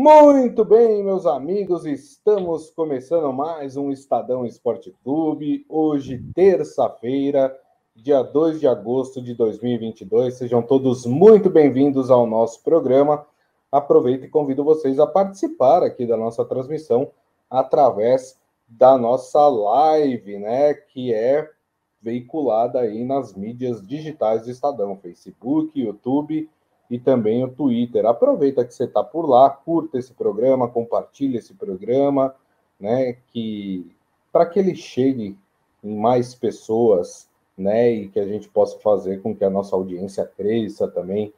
Muito bem, meus amigos, estamos começando mais um Estadão Esporte Clube. Hoje, terça-feira, dia 2 de agosto de 2022. Sejam todos muito bem-vindos ao nosso programa. Aproveito e convido vocês a participar aqui da nossa transmissão através da nossa live, né, que é veiculada aí nas mídias digitais do Estadão, Facebook, YouTube e também o Twitter. Aproveita que você está por lá, curta esse programa, compartilhe esse programa, né? Que para que ele chegue em mais pessoas, né? E que a gente possa fazer com que a nossa audiência cresça também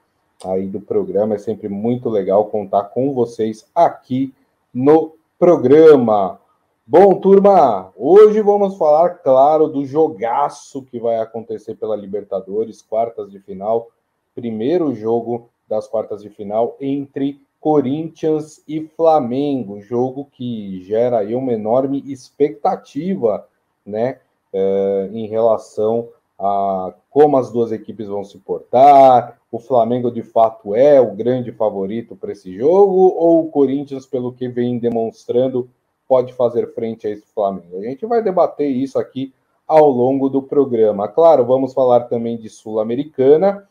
aí do programa. É sempre muito legal contar com vocês aqui no programa. Bom, turma, hoje vamos falar, claro, do jogaço que vai acontecer pela Libertadores, quartas de final primeiro jogo das quartas de final entre Corinthians e Flamengo, jogo que gera aí uma enorme expectativa, né, é, em relação a como as duas equipes vão se portar. O Flamengo de fato é o grande favorito para esse jogo ou o Corinthians, pelo que vem demonstrando, pode fazer frente a esse Flamengo? A gente vai debater isso aqui ao longo do programa. Claro, vamos falar também de Sul-Americana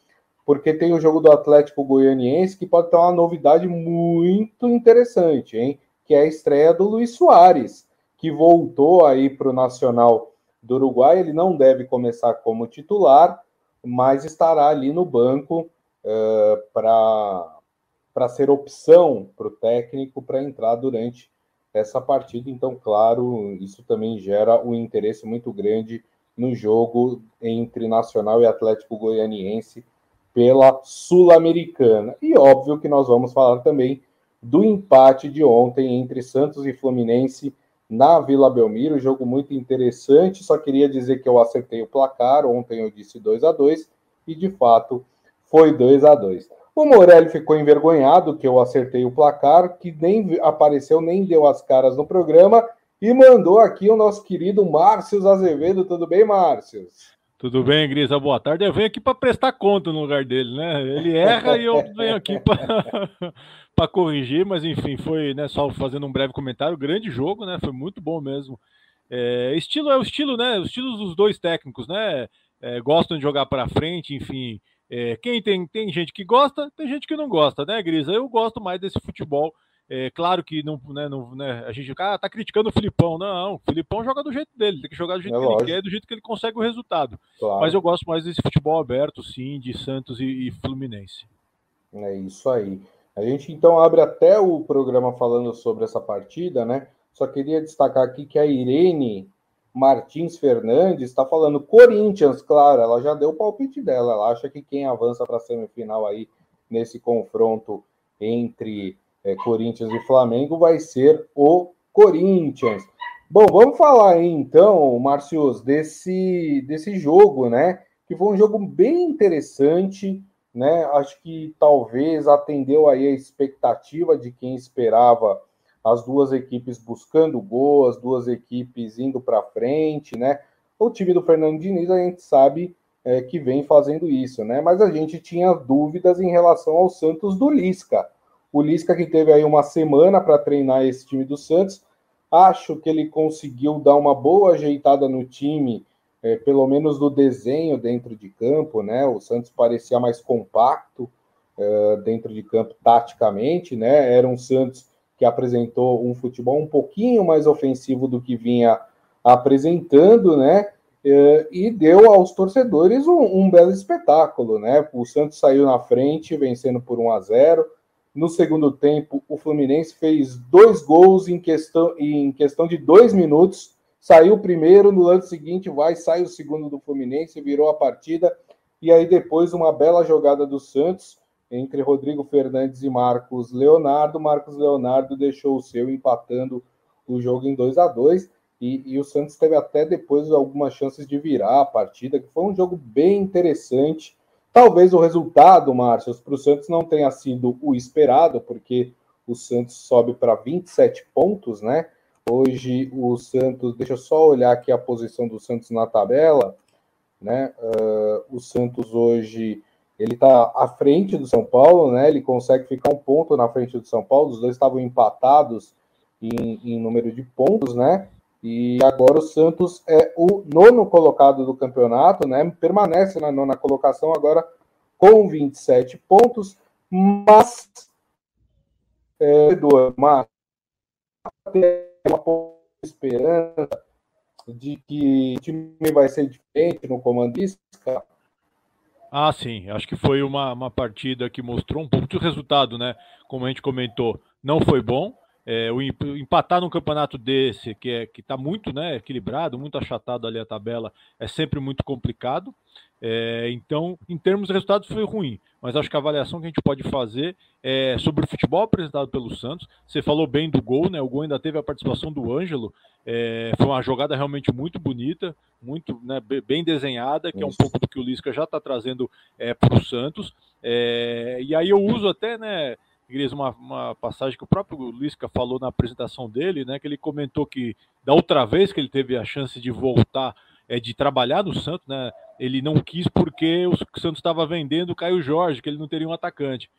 porque tem o jogo do Atlético Goianiense que pode ter uma novidade muito interessante, hein? Que é a estreia do Luiz Soares, que voltou aí para o Nacional do Uruguai. Ele não deve começar como titular, mas estará ali no banco uh, para ser opção para o técnico para entrar durante essa partida. Então, claro, isso também gera um interesse muito grande no jogo entre Nacional e Atlético Goianiense pela Sul-Americana. E óbvio que nós vamos falar também do empate de ontem entre Santos e Fluminense na Vila Belmiro, jogo muito interessante. Só queria dizer que eu acertei o placar, ontem eu disse 2 a 2 e de fato foi 2 a 2. O Morelli ficou envergonhado que eu acertei o placar, que nem apareceu, nem deu as caras no programa e mandou aqui o nosso querido Márcio Azevedo. Tudo bem, Márcio? Tudo bem, Grisa? Boa tarde. Eu venho aqui para prestar conta no lugar dele, né? Ele erra e eu venho aqui para corrigir, mas enfim, foi né, só fazendo um breve comentário. Grande jogo, né? Foi muito bom mesmo. É, estilo é o estilo, né? Os estilos dos dois técnicos, né? É, gostam de jogar para frente, enfim. É, quem tem, tem gente que gosta, tem gente que não gosta, né, Grisa? Eu gosto mais desse futebol é claro que não, né, não, né, a gente ah, tá criticando o Filipão. Não, o Filipão joga do jeito dele, tem que jogar do jeito é que lógico. ele quer, do jeito que ele consegue o resultado. Claro. Mas eu gosto mais desse futebol aberto, sim, de Santos e, e Fluminense. É isso aí. A gente então abre até o programa falando sobre essa partida, né? Só queria destacar aqui que a Irene Martins Fernandes está falando Corinthians, claro, ela já deu o palpite dela. Ela acha que quem avança para a semifinal aí nesse confronto entre é, Corinthians e Flamengo vai ser o Corinthians. Bom, vamos falar aí, então, Marcios, desse, desse jogo, né? Que foi um jogo bem interessante, né? Acho que talvez atendeu aí a expectativa de quem esperava as duas equipes buscando gol, as duas equipes indo para frente, né? O time do Fernando Diniz a gente sabe é, que vem fazendo isso, né? Mas a gente tinha dúvidas em relação ao Santos do Lisca. O Lisca que teve aí uma semana para treinar esse time do Santos, acho que ele conseguiu dar uma boa ajeitada no time, é, pelo menos no desenho dentro de campo, né? O Santos parecia mais compacto é, dentro de campo taticamente, né? Era um Santos que apresentou um futebol um pouquinho mais ofensivo do que vinha apresentando, né? É, e deu aos torcedores um, um, belo espetáculo, né? O Santos saiu na frente, vencendo por 1 a 0 no segundo tempo, o Fluminense fez dois gols em questão, em questão de dois minutos. Saiu o primeiro, no lance seguinte vai, sai o segundo do Fluminense, virou a partida. E aí depois uma bela jogada do Santos entre Rodrigo Fernandes e Marcos Leonardo. Marcos Leonardo deixou o seu empatando o jogo em 2 a 2 e, e, o Santos teve até depois algumas chances de virar a partida, que foi um jogo bem interessante. Talvez o resultado, Márcio, para o Santos não tenha sido o esperado, porque o Santos sobe para 27 pontos, né? Hoje o Santos, deixa eu só olhar aqui a posição do Santos na tabela, né? Uh, o Santos hoje ele está à frente do São Paulo, né? Ele consegue ficar um ponto na frente do São Paulo. Os dois estavam empatados em, em número de pontos, né? E agora o Santos é o nono colocado do campeonato, né? Permanece na nona colocação agora com 27 pontos, mas é, mas tem uma esperança de que o time vai ser diferente no comandista. Ah, sim. Acho que foi uma, uma partida que mostrou um pouco de resultado, né? Como a gente comentou, não foi bom. É, o empatar num campeonato desse, que é que está muito né, equilibrado, muito achatado ali a tabela, é sempre muito complicado. É, então, em termos de resultados, foi ruim. Mas acho que a avaliação que a gente pode fazer é sobre o futebol apresentado pelo Santos. Você falou bem do gol, né? O gol ainda teve a participação do Ângelo. É, foi uma jogada realmente muito bonita, muito né, bem desenhada, que é um pouco do que o Lisca já está trazendo é, para o Santos. É, e aí eu uso até, né? Igreja, uma, uma passagem que o próprio Lisca falou na apresentação dele, né? Que ele comentou que da outra vez que ele teve a chance de voltar, é, de trabalhar no Santos, né? Ele não quis porque o Santos estava vendendo o Caio Jorge, que ele não teria um atacante.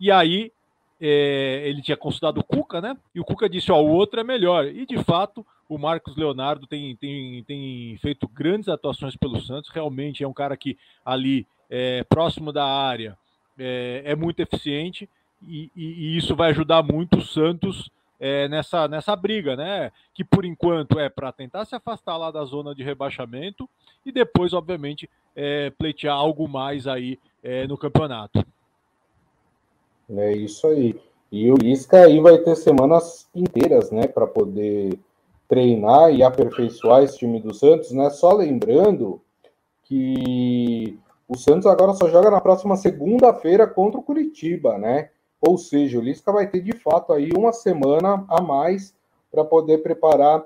E aí é, ele tinha consultado o Cuca, né? E o Cuca disse: ó, o outro é melhor. E de fato, o Marcos Leonardo tem, tem, tem feito grandes atuações pelo Santos. Realmente é um cara que ali, é, próximo da área, é, é muito eficiente e, e, e, isso vai ajudar muito o Santos é, nessa, nessa briga, né? Que por enquanto é para tentar se afastar lá da zona de rebaixamento e depois, obviamente, é, pleitear algo mais aí é, no campeonato. É isso aí. E o Lisca aí vai ter semanas inteiras, né, para poder treinar e aperfeiçoar esse time do Santos, né? Só lembrando que o Santos agora só joga na próxima segunda-feira contra o Curitiba, né? Ou seja, o Lisca vai ter de fato aí uma semana a mais para poder preparar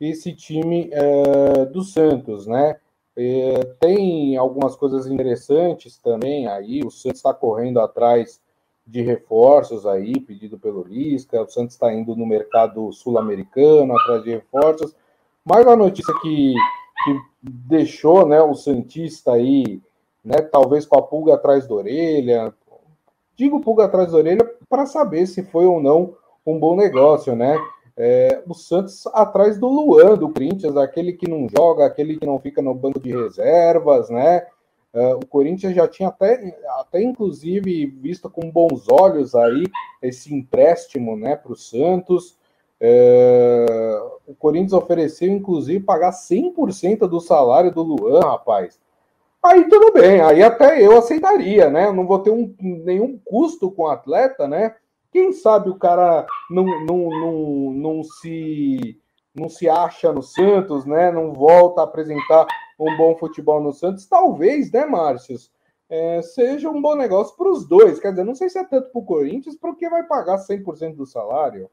esse time é, do Santos, né? É, tem algumas coisas interessantes também aí. O Santos está correndo atrás de reforços aí, pedido pelo Lisca. O Santos está indo no mercado sul-americano atrás de reforços. Mas a notícia que, que deixou né, o Santista aí, né, talvez com a pulga atrás da orelha, digo pulga atrás da orelha para saber se foi ou não um bom negócio, né? É, o Santos atrás do Luan, do Corinthians, aquele que não joga, aquele que não fica no banco de reservas, né? É, o Corinthians já tinha até, até inclusive visto com bons olhos aí esse empréstimo, né, para o Santos. É, o Corinthians ofereceu, inclusive, pagar 100% do salário do Luan, rapaz. Aí tudo bem, aí até eu aceitaria, né? Não vou ter um, nenhum custo com o atleta, né? Quem sabe o cara não, não, não, não, se, não se acha no Santos, né? Não volta a apresentar um bom futebol no Santos. Talvez, né, Márcios? É, seja um bom negócio para os dois. Quer dizer, não sei se é tanto para o Corinthians, porque vai pagar 100% do salário.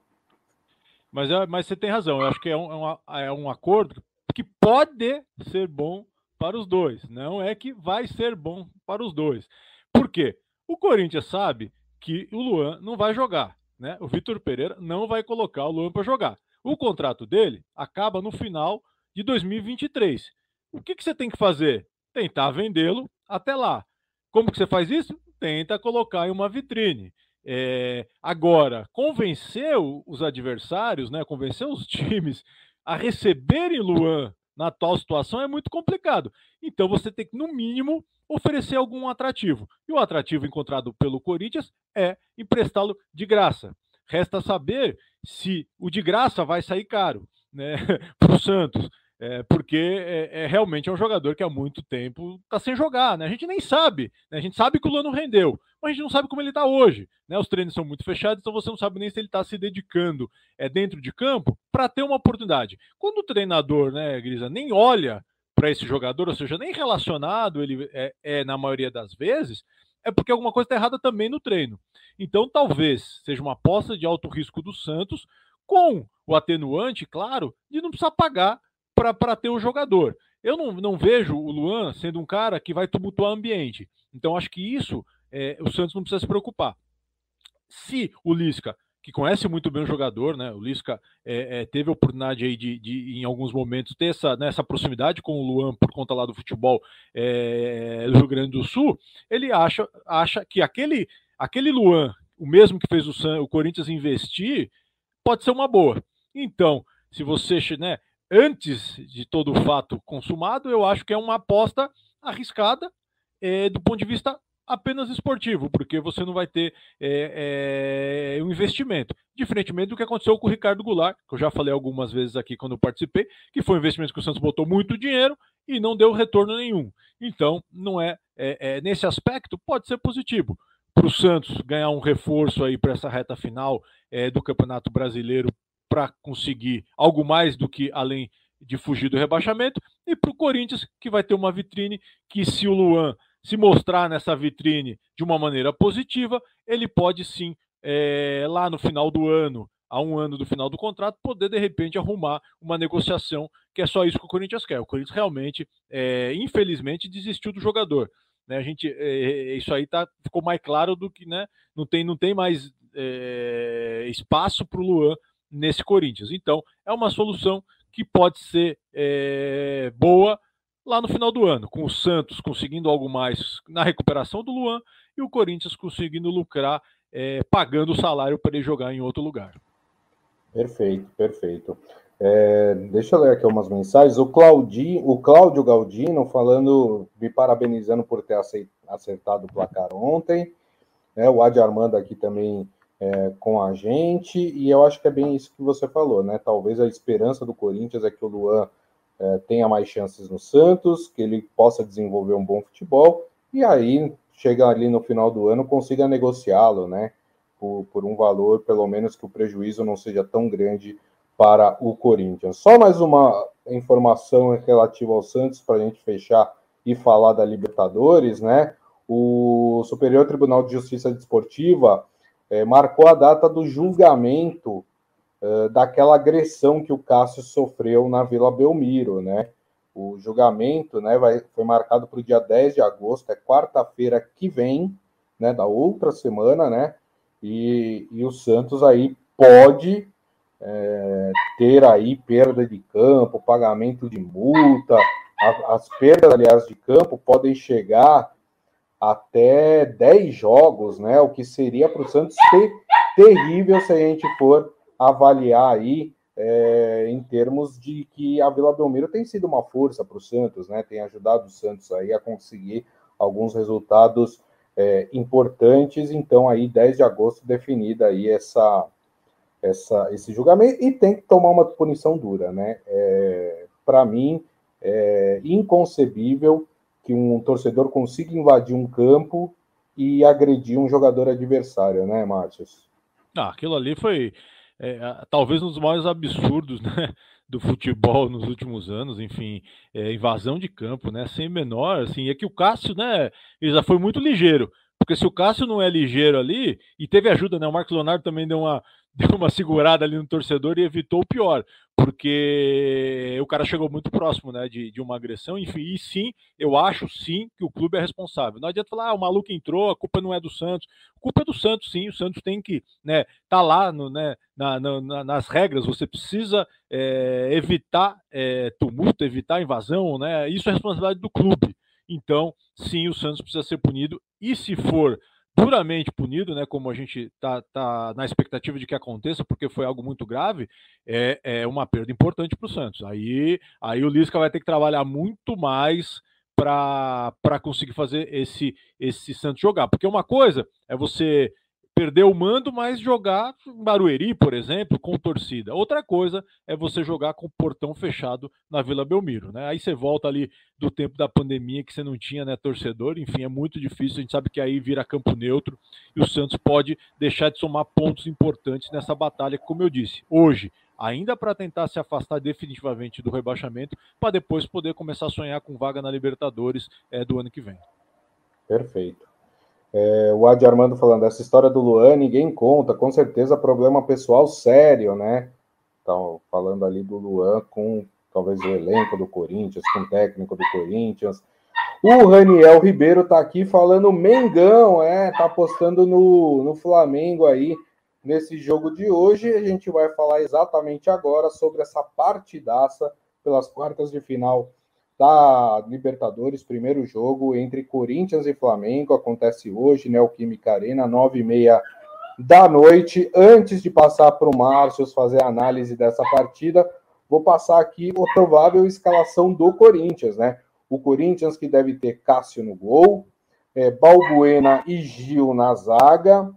Mas, é, mas você tem razão. Eu acho que é um, é, é um acordo que pode ser bom para os dois. Não é que vai ser bom para os dois. Por quê? O Corinthians sabe que o Luan não vai jogar. Né? O Vitor Pereira não vai colocar o Luan para jogar. O contrato dele acaba no final de 2023. O que, que você tem que fazer? Tentar vendê-lo até lá. Como que você faz isso? Tenta colocar em uma vitrine. É, agora, convencer os adversários, né, convencer os times a receberem Luan na atual situação é muito complicado. Então você tem que, no mínimo, oferecer algum atrativo. E o atrativo encontrado pelo Corinthians é emprestá-lo de graça. Resta saber se o de graça vai sair caro né, para o Santos. É, porque é, é, realmente é um jogador que há muito tempo está sem jogar, né? A gente nem sabe, né? a gente sabe que o Lano rendeu, mas a gente não sabe como ele está hoje, né? Os treinos são muito fechados, então você não sabe nem se ele está se dedicando é, dentro de campo para ter uma oportunidade. Quando o treinador, né, Grisa, nem olha para esse jogador, ou seja, nem relacionado ele é, é na maioria das vezes, é porque alguma coisa está errada também no treino. Então talvez seja uma aposta de alto risco do Santos, com o atenuante, claro, de não precisar pagar para ter o jogador. Eu não, não vejo o Luan sendo um cara que vai tumultuar o ambiente. Então, acho que isso é, o Santos não precisa se preocupar. Se o Lisca, que conhece muito bem o jogador, né? O Lisca é, é, teve a oportunidade aí de, de, em alguns momentos, ter essa, né, essa proximidade com o Luan por conta lá do futebol é, do Rio Grande do Sul. Ele acha, acha que aquele, aquele Luan, o mesmo que fez o, o Corinthians investir, pode ser uma boa. Então, se você, né, antes de todo o fato consumado, eu acho que é uma aposta arriscada é, do ponto de vista apenas esportivo, porque você não vai ter é, é, um investimento. Diferentemente do que aconteceu com o Ricardo Goulart, que eu já falei algumas vezes aqui quando participei, que foi um investimento que o Santos botou muito dinheiro e não deu retorno nenhum. Então, não é, é, é nesse aspecto, pode ser positivo. Para o Santos ganhar um reforço aí para essa reta final é, do Campeonato Brasileiro para conseguir algo mais do que além de fugir do rebaixamento, e para o Corinthians, que vai ter uma vitrine que, se o Luan se mostrar nessa vitrine de uma maneira positiva, ele pode sim, é, lá no final do ano, a um ano do final do contrato, poder de repente arrumar uma negociação, que é só isso que o Corinthians quer. O Corinthians realmente, é, infelizmente, desistiu do jogador. Né? A gente, é, isso aí tá, ficou mais claro do que né, não, tem, não tem mais espaço para o Luan nesse Corinthians. Então, é uma solução que pode ser boa lá no final do ano, com o Santos conseguindo algo mais na recuperação do Luan e o Corinthians conseguindo lucrar é, pagando o salário para ele jogar em outro lugar. Perfeito, perfeito. É, deixa eu ler aqui umas mensagens. O, Claudi, o Cláudio Galdino falando, me parabenizando por ter acertado o placar ontem. É, o Adi Armando aqui também é, com a gente. E eu acho que é bem isso que você falou, né? Talvez a esperança do Corinthians é que o Luan é, tenha mais chances no Santos, que ele possa desenvolver um bom futebol e aí chega ali no final do ano consiga negociá-lo, né? Por, por, um valor, pelo menos que o prejuízo não seja tão grande para o Corinthians. Só mais uma informação relativa ao Santos para a gente fechar e falar da Libertadores, né? O Superior Tribunal de Justiça Desportiva é, marcou a data do julgamento uh, daquela agressão que o Cássio sofreu na Vila Belmiro, né? O julgamento né, vai, foi marcado para o dia 10 de agosto, é quarta-feira que vem, né, da outra semana, né? E, e o Santos aí pode é, ter aí perda de campo, pagamento de multa. A, as perdas, aliás, de campo podem chegar até 10 jogos, né? O que seria para o Santos ter, terrível se a gente for avaliar aí é, em termos de que a Vila Belmiro tem sido uma força para o Santos, né? Tem ajudado o Santos aí a conseguir alguns resultados é, importantes. Então, aí, 10 de agosto, definida aí essa, essa, esse julgamento e tem que tomar uma punição dura, né? É, para mim, é inconcebível que um torcedor consiga invadir um campo e agredir um jogador adversário, né, Márcio? Ah, aquilo ali foi é, talvez um dos maiores absurdos né, do futebol nos últimos anos, enfim, é, invasão de campo, né, sem menor, assim, é que o Cássio, né, ele já foi muito ligeiro, porque se o Cássio não é ligeiro ali, e teve ajuda, né? O Marcos Leonardo também deu uma, deu uma segurada ali no torcedor e evitou o pior, porque o cara chegou muito próximo, né? De, de uma agressão, enfim, e sim, eu acho sim que o clube é responsável. Não adianta falar, ah, o maluco entrou, a culpa não é do Santos. A culpa é do Santos, sim. O Santos tem que, né? Tá lá, no, né? Na, na, nas regras, você precisa é, evitar é, tumulto, evitar invasão, né? Isso é responsabilidade do clube. Então, sim, o Santos precisa ser punido. E se for duramente punido, né, como a gente está tá na expectativa de que aconteça, porque foi algo muito grave, é, é uma perda importante para o Santos. Aí, aí o Lisca vai ter que trabalhar muito mais para conseguir fazer esse, esse Santos jogar. Porque uma coisa é você perder o mando, mas jogar em Barueri, por exemplo, com torcida. Outra coisa é você jogar com o portão fechado na Vila Belmiro, né? Aí você volta ali do tempo da pandemia que você não tinha, né, torcedor, enfim, é muito difícil, a gente sabe que aí vira campo neutro e o Santos pode deixar de somar pontos importantes nessa batalha, como eu disse, hoje, ainda para tentar se afastar definitivamente do rebaixamento, para depois poder começar a sonhar com vaga na Libertadores é, do ano que vem. Perfeito. É, o Adi Armando falando, essa história do Luan ninguém conta, com certeza problema pessoal sério, né? Então, falando ali do Luan com talvez o elenco do Corinthians, com o técnico do Corinthians. O Raniel Ribeiro tá aqui falando Mengão, é, tá apostando no, no Flamengo aí nesse jogo de hoje. A gente vai falar exatamente agora sobre essa partidaça pelas quartas de final da Libertadores, primeiro jogo entre Corinthians e Flamengo, acontece hoje, Neoquímica Arena, nove e meia da noite. Antes de passar para o Márcio fazer a análise dessa partida, vou passar aqui a provável escalação do Corinthians, né? O Corinthians que deve ter Cássio no gol, é, Balbuena e Gil na zaga,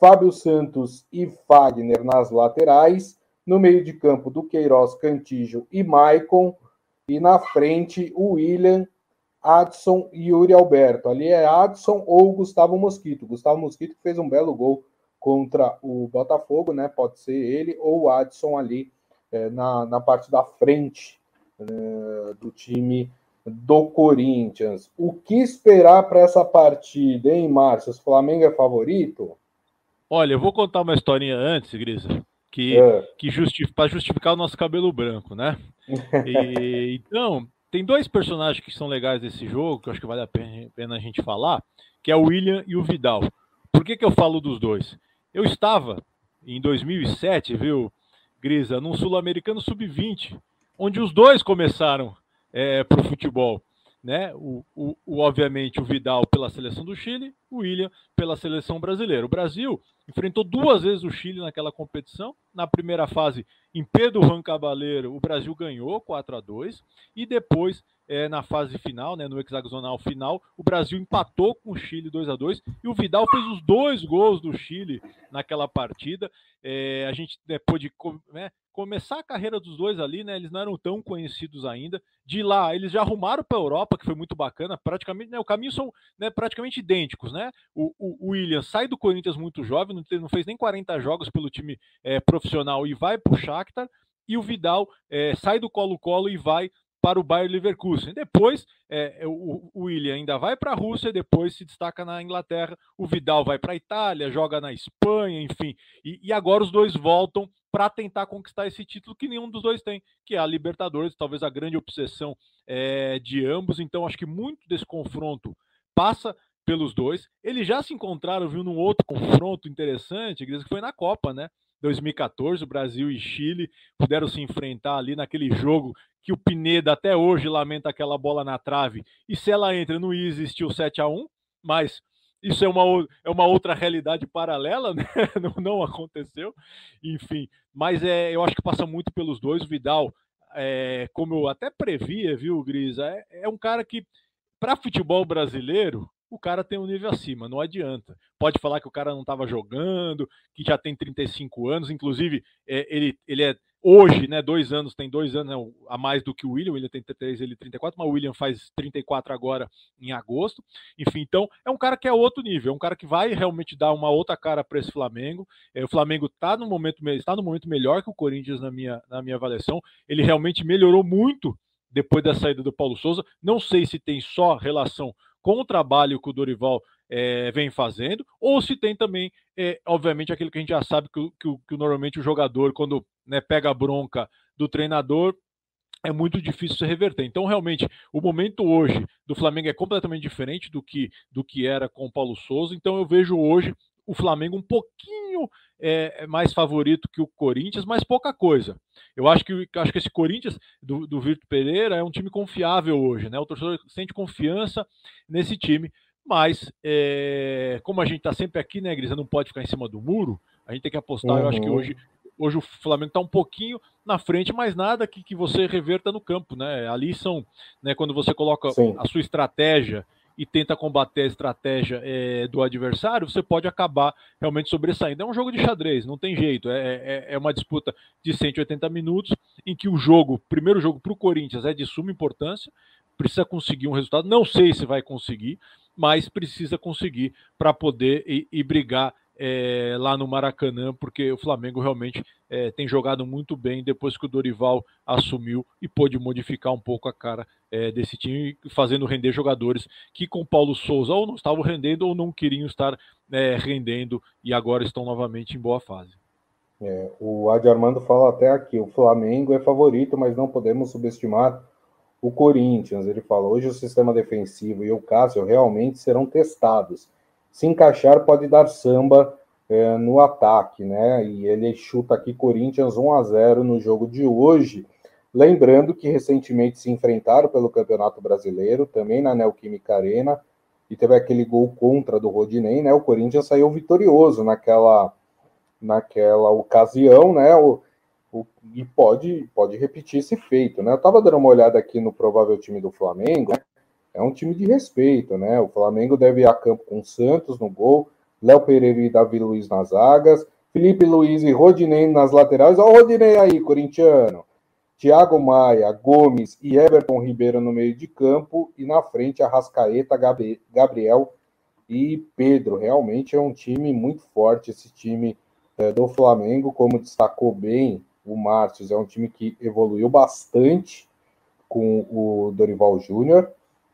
Fábio Santos e Fagner nas laterais, no meio de campo do Queiroz, Cantijo e Maicon, e na frente o William, Adson e Yuri Alberto. Ali é Adson ou Gustavo Mosquito. Gustavo Mosquito fez um belo gol contra o Botafogo, né? Pode ser ele ou o Adson ali é, na, na parte da frente é, do time do Corinthians. O que esperar para essa partida, hein, Márcio? O Flamengo é favorito? Olha, eu vou contar uma historinha antes, Grisa, que, é. que justifica, para justificar o nosso cabelo branco, né? E, então, tem dois personagens que são legais desse jogo, que eu acho que vale a pena a gente falar, que é o William e o Vidal. Por que, que eu falo dos dois? Eu estava em 2007, viu, Grisa, num Sul-Americano Sub-20, onde os dois começaram é, para o futebol. Né? O, o, o, obviamente, o Vidal pela seleção do Chile, o William pela seleção brasileira. O Brasil enfrentou duas vezes o Chile naquela competição. Na primeira fase, em Pedro Juan Cabaleiro, o Brasil ganhou 4 a 2 e depois é, na fase final, né, no hexagonal final, o Brasil empatou com o Chile 2 a 2 e o Vidal fez os dois gols do Chile naquela partida. É, a gente né, pôde né, começar a carreira dos dois ali, né? Eles não eram tão conhecidos ainda. De lá, eles já arrumaram para a Europa, que foi muito bacana. Praticamente, né, o caminho são né, praticamente idênticos, né? O, o, William sai do Corinthians muito jovem, não, não, fez nem 40 jogos pelo time é, profissional e vai para o Shakhtar. E o Vidal é, sai do Colo-Colo e vai para o Bayer Leverkusen. Depois, é, é o, o William ainda vai para a Rússia, depois se destaca na Inglaterra. O Vidal vai para a Itália, joga na Espanha, enfim. E, e agora os dois voltam para tentar conquistar esse título que nenhum dos dois tem, que é a Libertadores, talvez a grande obsessão é, de ambos. Então, acho que muito desse confronto passa pelos dois. Eles já se encontraram, viu, num outro confronto interessante, que foi na Copa, né? 2014, o Brasil e Chile puderam se enfrentar ali naquele jogo que o Pineda até hoje lamenta aquela bola na trave. E se ela entra, não ia existir o 7 a 1 mas isso é uma, é uma outra realidade paralela, né? não, não aconteceu. Enfim, mas é, eu acho que passa muito pelos dois. O Vidal, é, como eu até previa, viu, Grisa, é, é um cara que, para futebol brasileiro, o cara tem um nível acima, não adianta. Pode falar que o cara não estava jogando, que já tem 35 anos, inclusive é, ele, ele é hoje, né, dois anos, tem dois anos né, a mais do que o William, o William tem 33, ele 34, mas o William faz 34 agora em agosto. Enfim, então é um cara que é outro nível, é um cara que vai realmente dar uma outra cara para esse Flamengo. É, o Flamengo está no momento está no momento melhor que o Corinthians na minha, na minha avaliação. Ele realmente melhorou muito depois da saída do Paulo Souza. Não sei se tem só relação com o trabalho que o Dorival é, vem fazendo, ou se tem também, é, obviamente, aquilo que a gente já sabe que, que, que normalmente o jogador, quando né, pega a bronca do treinador, é muito difícil se reverter. Então, realmente, o momento hoje do Flamengo é completamente diferente do que, do que era com o Paulo Souza. Então, eu vejo hoje o Flamengo um pouquinho é, mais favorito que o Corinthians, mas pouca coisa. Eu acho que, acho que esse Corinthians do, do Virto Pereira é um time confiável hoje, né? O torcedor sente confiança nesse time, mas é, como a gente está sempre aqui, né, Grisa, não pode ficar em cima do muro, a gente tem que apostar. Uhum. Eu acho que uhum. hoje, hoje o Flamengo está um pouquinho na frente, mas nada que, que você reverta no campo, né? Ali são, né, quando você coloca Sim. a sua estratégia e tenta combater a estratégia é, do adversário, você pode acabar realmente sobressaindo. É um jogo de xadrez, não tem jeito. É, é, é uma disputa de 180 minutos em que o jogo, primeiro jogo para o Corinthians é de suma importância, precisa conseguir um resultado. Não sei se vai conseguir, mas precisa conseguir para poder ir, ir brigar é, lá no Maracanã, porque o Flamengo realmente é, tem jogado muito bem depois que o Dorival assumiu e pôde modificar um pouco a cara é, desse time, fazendo render jogadores que com Paulo Souza ou não estavam rendendo ou não queriam estar rendendo e agora estão novamente em boa fase. É, o Adi Armando fala até aqui: o Flamengo é favorito, mas não podemos subestimar o Corinthians. Ele fala: hoje o sistema defensivo e o Cássio realmente serão testados se encaixar, pode dar samba é, no ataque, né? E ele chuta aqui Corinthians 1 a 0 no jogo de hoje. Lembrando que recentemente se enfrentaram pelo Campeonato Brasileiro, também na Neoquímica Arena, e teve aquele gol contra do Rodinei, né? O Corinthians saiu vitorioso naquela, naquela ocasião, né? O, o, e pode, pode repetir esse feito, né? Eu estava dando uma olhada aqui no provável time do Flamengo, né? É um time de respeito, né? O Flamengo deve ir a campo com Santos no gol, Léo Pereira e Davi Luiz nas zagas, Felipe Luiz e Rodinei nas laterais. Olha o Rodinei aí, corintiano. Thiago Maia, Gomes e Everton Ribeiro no meio de campo e na frente Arrascaeta, Gabriel e Pedro. Realmente é um time muito forte esse time é, do Flamengo, como destacou bem o Márcio, é um time que evoluiu bastante com o Dorival Júnior,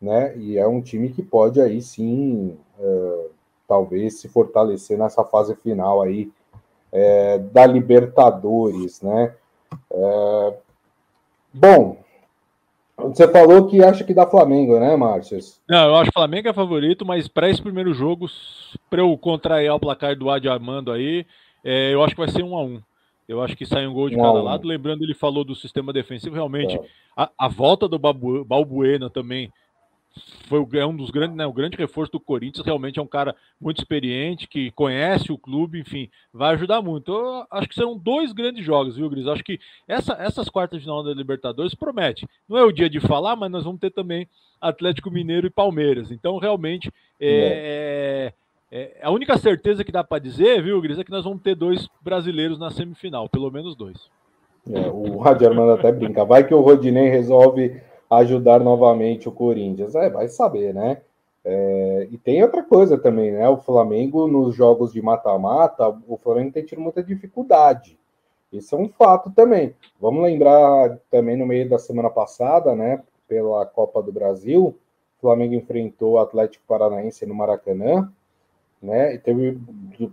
né? E é um time que pode aí sim, é, talvez se fortalecer nessa fase final aí é, da Libertadores, né? É, Bom, você falou que acha que dá Flamengo, né, Márcio? Não, eu acho que Flamengo é favorito, mas para esse primeiro jogo, para eu contrair o placar do Adi Armando aí, é, eu acho que vai ser um a um. Eu acho que sai um gol de cada lado. Lembrando, ele falou do sistema defensivo. Realmente, é. a, a, volta do Balbuena também foi é um dos grandes, né, o grande reforço do Corinthians, realmente é um cara muito experiente, que conhece o clube, enfim, vai ajudar muito. Eu acho que serão dois grandes jogos, viu, Gris? Acho que essa, essas quartas de final da Libertadores promete. Não é o dia de falar, mas nós vamos ter também Atlético Mineiro e Palmeiras. Então, realmente, é, é, é a única certeza que dá para dizer, viu, Gris, é que nós vamos ter dois brasileiros na semifinal, pelo menos dois. É, o Rádio Armando até brinca. Vai que o Rodinei resolve ajudar novamente o Corinthians. É, vai saber, né? É, e tem outra coisa também, né? O Flamengo, nos jogos de mata-mata, o Flamengo tem tido muita dificuldade. Isso é um fato também. Vamos lembrar também no meio da semana passada, né? Pela Copa do Brasil, o Flamengo enfrentou o Atlético Paranaense no Maracanã, né? E teve,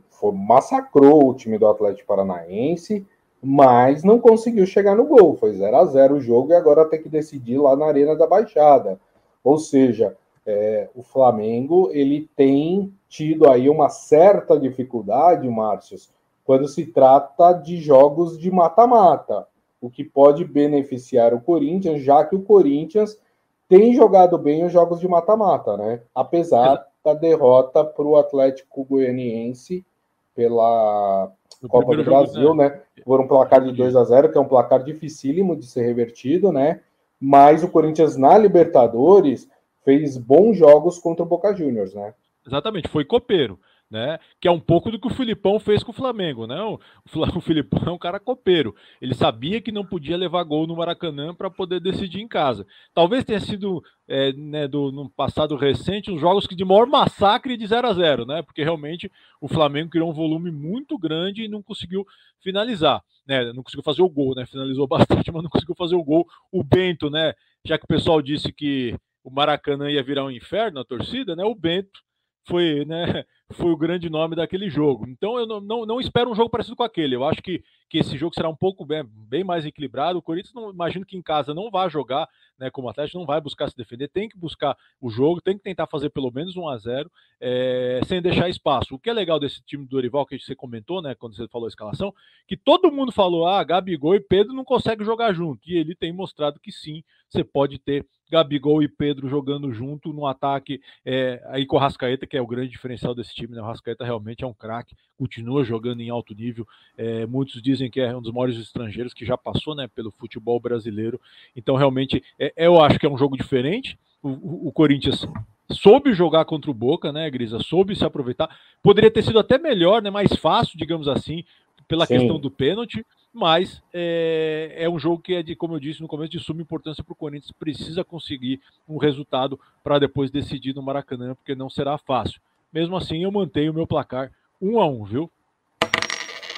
foi, massacrou o time do Atlético Paranaense mas não conseguiu chegar no gol. Foi 0 a 0 o jogo e agora tem que decidir lá na Arena da Baixada. Ou seja, é, o Flamengo ele tem tido aí uma certa dificuldade, Márcios, quando se trata de jogos de mata-mata, o que pode beneficiar o Corinthians, já que o Corinthians tem jogado bem os jogos de mata-mata, né? Apesar da derrota para o Atlético Goianiense pela Copa do Brasil, né? né? Por um placar de 2 a 0 que é um placar dificílimo de ser revertido, né? Mas o Corinthians na Libertadores fez bons jogos contra o Boca Juniors, né? Exatamente, foi copeiro né? Que é um pouco do que o Filipão fez com o Flamengo, né? O, o Filipão é um cara copeiro. Ele sabia que não podia levar gol no Maracanã para poder decidir em casa. Talvez tenha sido é, né, do, no passado recente uns jogos que de maior massacre de 0 a 0 né? Porque realmente o Flamengo criou um volume muito grande e não conseguiu finalizar, né? Não conseguiu fazer o gol, né? Finalizou bastante, mas não conseguiu fazer o gol. O Bento, né? Já que o pessoal disse que o Maracanã ia virar um inferno a torcida, né? O Bento foi, né, foi o grande nome daquele jogo. Então eu não, não, não, espero um jogo parecido com aquele. Eu acho que, que esse jogo será um pouco bem, bem mais equilibrado. O Corinthians não imagino que em casa não vai jogar, né, como Atlético não vai buscar se defender, tem que buscar o jogo, tem que tentar fazer pelo menos um a 0 é, sem deixar espaço. O que é legal desse time do Dorival que você comentou, né, quando você falou a escalação, que todo mundo falou: "Ah, Gabigol e Pedro não conseguem jogar junto". E ele tem mostrado que sim, você pode ter Gabigol e Pedro jogando junto no ataque, é, aí com o Rascaeta, que é o grande diferencial desse time, né? O Rascaeta realmente é um craque, continua jogando em alto nível. É, muitos dizem que é um dos maiores estrangeiros que já passou né, pelo futebol brasileiro. Então, realmente, é, eu acho que é um jogo diferente. O, o, o Corinthians soube jogar contra o Boca, né, Grisa? Soube se aproveitar. Poderia ter sido até melhor, né? Mais fácil, digamos assim, pela Sim. questão do pênalti mas é, é, um jogo que é de, como eu disse no começo, de suma importância para o Corinthians. Precisa conseguir um resultado para depois decidir no Maracanã, porque não será fácil. Mesmo assim, eu mantenho o meu placar 1 um a 1 um, viu?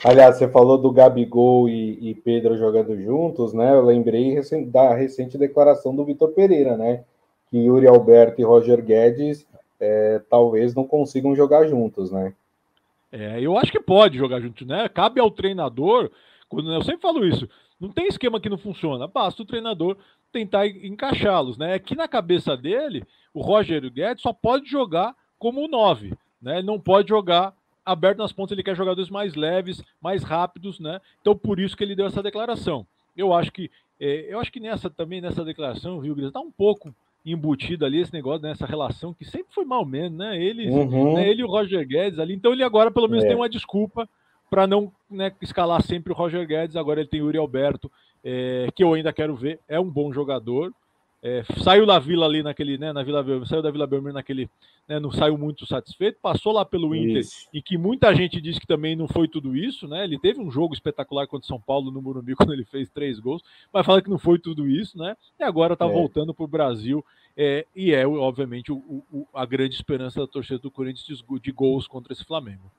Aliás, você falou do Gabigol e, e, Pedro jogando juntos, né? Eu lembrei da recente declaração do Vitor Pereira, né? Que Yuri Alberto e Roger Guedes é, talvez não consigam jogar juntos, né? É, eu acho que pode jogar junto, né? Cabe ao treinador quando eu sempre falo isso, não tem esquema que não funciona, basta o treinador tentar encaixá-los, né? Aqui na cabeça dele, o Roger Guedes só pode jogar como o 9, né? Ele não pode jogar aberto nas pontas, ele quer jogadores mais leves, mais rápidos, né? Então por isso que ele deu essa declaração. Eu acho que é, eu acho que nessa também nessa declaração, viu, Gris, tá um pouco embutido ali esse negócio, nessa né, relação que sempre foi mal menos, né? Ele, uhum. né, ele e o Roger Guedes ali. Então ele agora pelo menos é. tem uma desculpa para não né, escalar sempre o Roger Guedes. Agora ele tem o Yuri Alberto, é, que eu ainda quero ver. É um bom jogador. É, saiu da Vila ali naquele, né, na Vila Belmiro, saiu da Vila Belmiro naquele, né, não saiu muito satisfeito, passou lá pelo Inter isso. e que muita gente disse que também não foi tudo isso, né? Ele teve um jogo espetacular contra o São Paulo no Morumbi quando ele fez três gols, mas fala que não foi tudo isso, né? E agora tá é. voltando pro Brasil é, e é obviamente o, o, a grande esperança da torcida do Corinthians de, de gols contra esse Flamengo.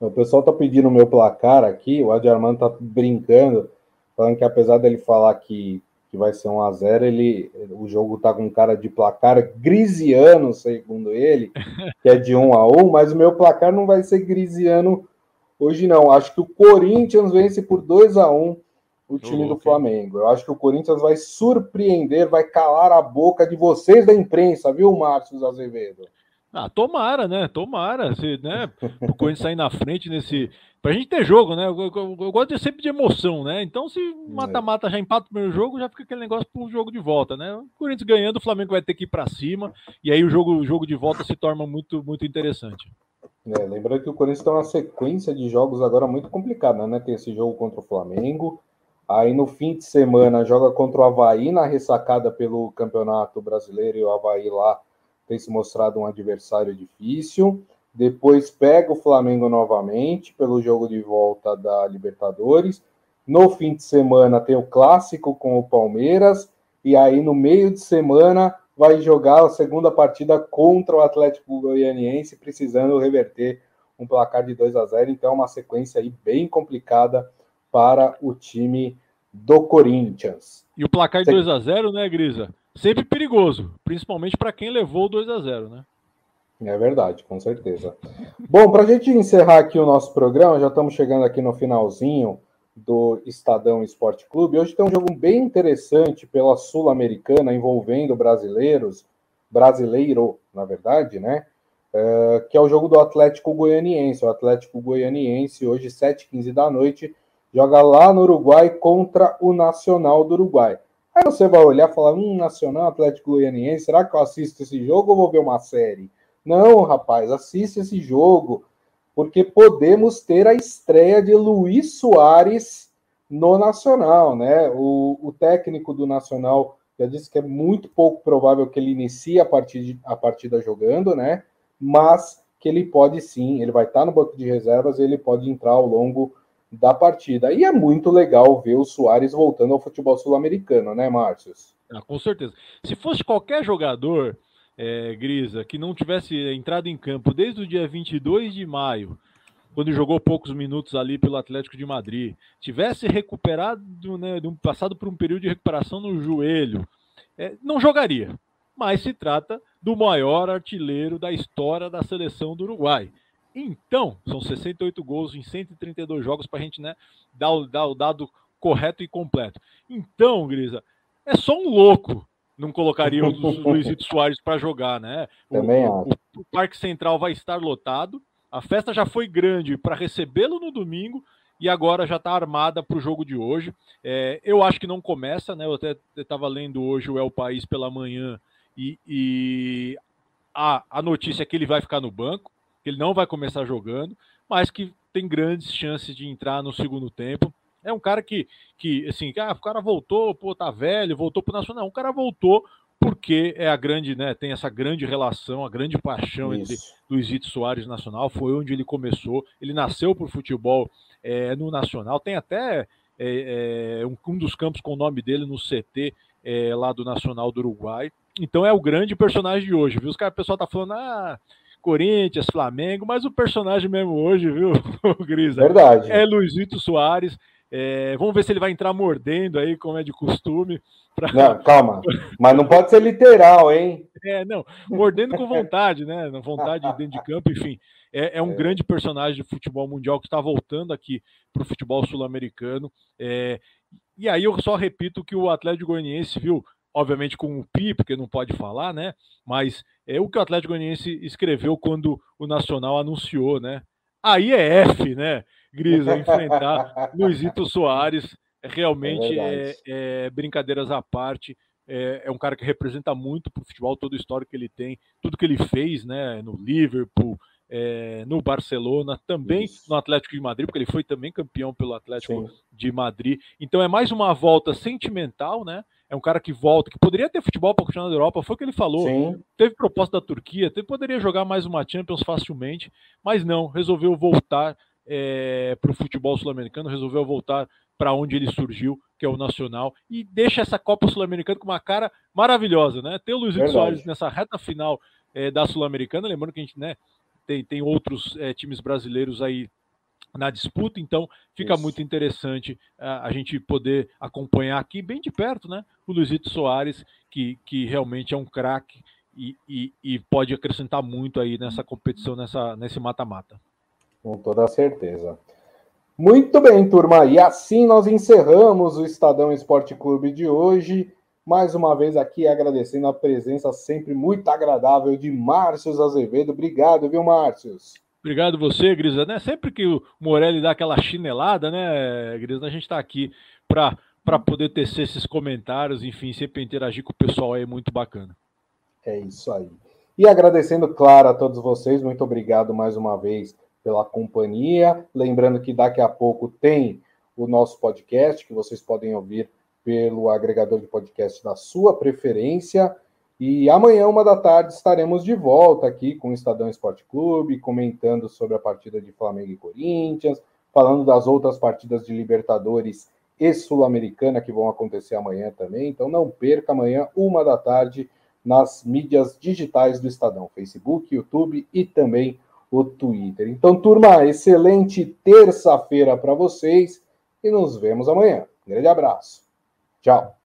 O pessoal tá pedindo o meu placar aqui, o Adi Armando tá brincando, falando que apesar dele falar que que vai ser 1 a 0 ele o jogo tá com cara de placar grisiano, segundo ele, que é de 1 a 1, mas o meu placar não vai ser grisiano hoje não. Acho que o Corinthians vence por 2 a 1 o time do Flamengo. Eu acho que o Corinthians vai surpreender, vai calar a boca de vocês da imprensa, viu, Márcio Azevedo? Ah, tomara, né? Tomara. Se, né? O Corinthians sair na frente nesse. Pra gente ter jogo, né? Eu, eu, eu, gosto de sempre de emoção, né? Então, se mata-mata já empata o primeiro jogo, já fica aquele negócio pro jogo de volta, né? O Corinthians ganhando, o Flamengo vai ter que ir para cima, e aí o jogo, o jogo de volta se torna muito, muito interessante. É, lembrando que o Corinthians tem uma sequência de jogos agora muito complicada, né? Tem esse jogo contra o Flamengo, aí no fim de semana joga contra o Havaí na ressacada pelo Campeonato Brasileiro e o Havaí lá tem se mostrado um adversário difícil. Depois pega o Flamengo novamente pelo jogo de volta da Libertadores. No fim de semana tem o clássico com o Palmeiras. E aí no meio de semana vai jogar a segunda partida contra o Atlético Goianiense, precisando reverter um placar de 2 a 0. Então, é uma sequência aí bem complicada para o time do Corinthians. E o placar de 2 a 0, né, Grisa? Sempre perigoso, principalmente para quem levou 2 a 0 né? É verdade, com certeza. Bom, para a gente encerrar aqui o nosso programa, já estamos chegando aqui no finalzinho do Estadão Esporte Clube. Hoje tem um jogo bem interessante pela Sul-Americana envolvendo brasileiros, brasileiro, na verdade, né? É, que é o jogo do Atlético Goianiense. O Atlético Goianiense, hoje, 7h15 da noite, joga lá no Uruguai contra o Nacional do Uruguai. Aí você vai olhar e falar: hum, Nacional Atlético Goianiense, será que eu assisto esse jogo ou vou ver uma série? Não, rapaz, assiste esse jogo, porque podemos ter a estreia de Luiz Soares no Nacional, né? O, o técnico do Nacional já disse que é muito pouco provável que ele inicie a partida, a partida jogando, né? Mas que ele pode sim, ele vai estar no banco de reservas, ele pode entrar ao longo da partida. E é muito legal ver o Soares voltando ao futebol sul-americano, né, Márcio? Ah, com certeza. Se fosse qualquer jogador, é, Grisa, que não tivesse entrado em campo desde o dia 22 de maio, quando jogou poucos minutos ali pelo Atlético de Madrid, tivesse recuperado, né, passado por um período de recuperação no joelho, é, não jogaria. Mas se trata do maior artilheiro da história da seleção do Uruguai. Então, são 68 gols em 132 jogos para a gente né, dar, o, dar o dado correto e completo. Então, Grisa, é só um louco não colocaria o Luizito Soares para jogar, né? Também o, o, o, Parque Central vai estar lotado. A festa já foi grande para recebê-lo no domingo e agora já está armada para o jogo de hoje. É, eu acho que não começa, né? Eu até estava lendo hoje o El País pela manhã e, e a, a notícia é que ele vai ficar no banco que ele não vai começar jogando, mas que tem grandes chances de entrar no segundo tempo. É um cara que, que assim, ah, o cara voltou, pô, tá velho, voltou pro Nacional. O cara voltou porque é a grande, né, tem essa grande relação, a grande paixão Isso. entre Luizito Soares Nacional, foi onde ele começou, ele nasceu por futebol é, no Nacional, tem até é, é, um, um, dos campos com o nome dele no CT é, lá do Nacional do Uruguai, então é o grande personagem de hoje, viu? Os caras, o pessoal tá falando, ah, Corinthians, Flamengo, mas o personagem mesmo hoje, viu, Grisa? Verdade. É Luizito Soares. É, vamos ver se ele vai entrar mordendo aí, como é de costume. Pra... Não, calma. Mas não pode ser literal, hein? É, não. Mordendo com vontade, né? Na vontade dentro de campo, enfim. É, é um é. grande personagem de futebol mundial que está voltando aqui para o futebol sul-americano. É, e aí eu só repito que o Atlético Goianiense, viu? Obviamente com o Pi, porque não pode falar, né? Mas é o que o Atlético Goianiense escreveu quando o Nacional anunciou, né? aí é F, né? Grisa, enfrentar Luizito Soares. Realmente é, é, é, brincadeiras à parte. É, é, um cara que representa muito para o futebol, todo o histórico que ele tem, tudo que ele fez né, no Liverpool, é, no Barcelona, também Isso. no Atlético de Madrid, porque ele foi também campeão pelo Atlético Sim. de Madrid. Então é mais uma volta sentimental, né? É um cara que volta, que poderia ter futebol para continuar na Europa, foi o que ele falou. Sim. Teve proposta da Turquia, teve, poderia jogar mais uma Champions facilmente, mas não, resolveu voltar é, para o futebol sul-americano, resolveu voltar para onde ele surgiu, que é o Nacional, e deixa essa Copa Sul-Americana com uma cara maravilhosa, né? Ter o Luiz Soares nessa reta final é, da Sul-Americana, lembrando que a gente né, tem, tem outros é, times brasileiros aí na disputa, então fica Isso. muito interessante a, a gente poder acompanhar aqui bem de perto, né? O Luizito Soares, que, que realmente é um craque e, e, e, pode acrescentar muito aí nessa competição, nessa, nesse mata-mata. Com toda certeza. Muito bem, turma. E assim nós encerramos o Estadão Esporte Clube de hoje. Mais uma vez aqui agradecendo a presença sempre muito agradável de Márcio Azevedo. Obrigado, viu, Márcio? Obrigado você, Grisa. Né? Sempre que o Morelli dá aquela chinelada, né, Grisa, a gente está aqui para poder tecer esses comentários, enfim, sempre interagir com o pessoal é muito bacana. É isso aí. E agradecendo, claro, a todos vocês, muito obrigado mais uma vez pela companhia. Lembrando que daqui a pouco tem o nosso podcast, que vocês podem ouvir pelo agregador de podcast da sua preferência. E amanhã, uma da tarde, estaremos de volta aqui com o Estadão Esporte Clube, comentando sobre a partida de Flamengo e Corinthians, falando das outras partidas de Libertadores e Sul-Americana que vão acontecer amanhã também. Então não perca amanhã, uma da tarde, nas mídias digitais do Estadão, Facebook, YouTube e também o Twitter. Então, turma, excelente terça-feira para vocês e nos vemos amanhã. Um grande abraço. Tchau.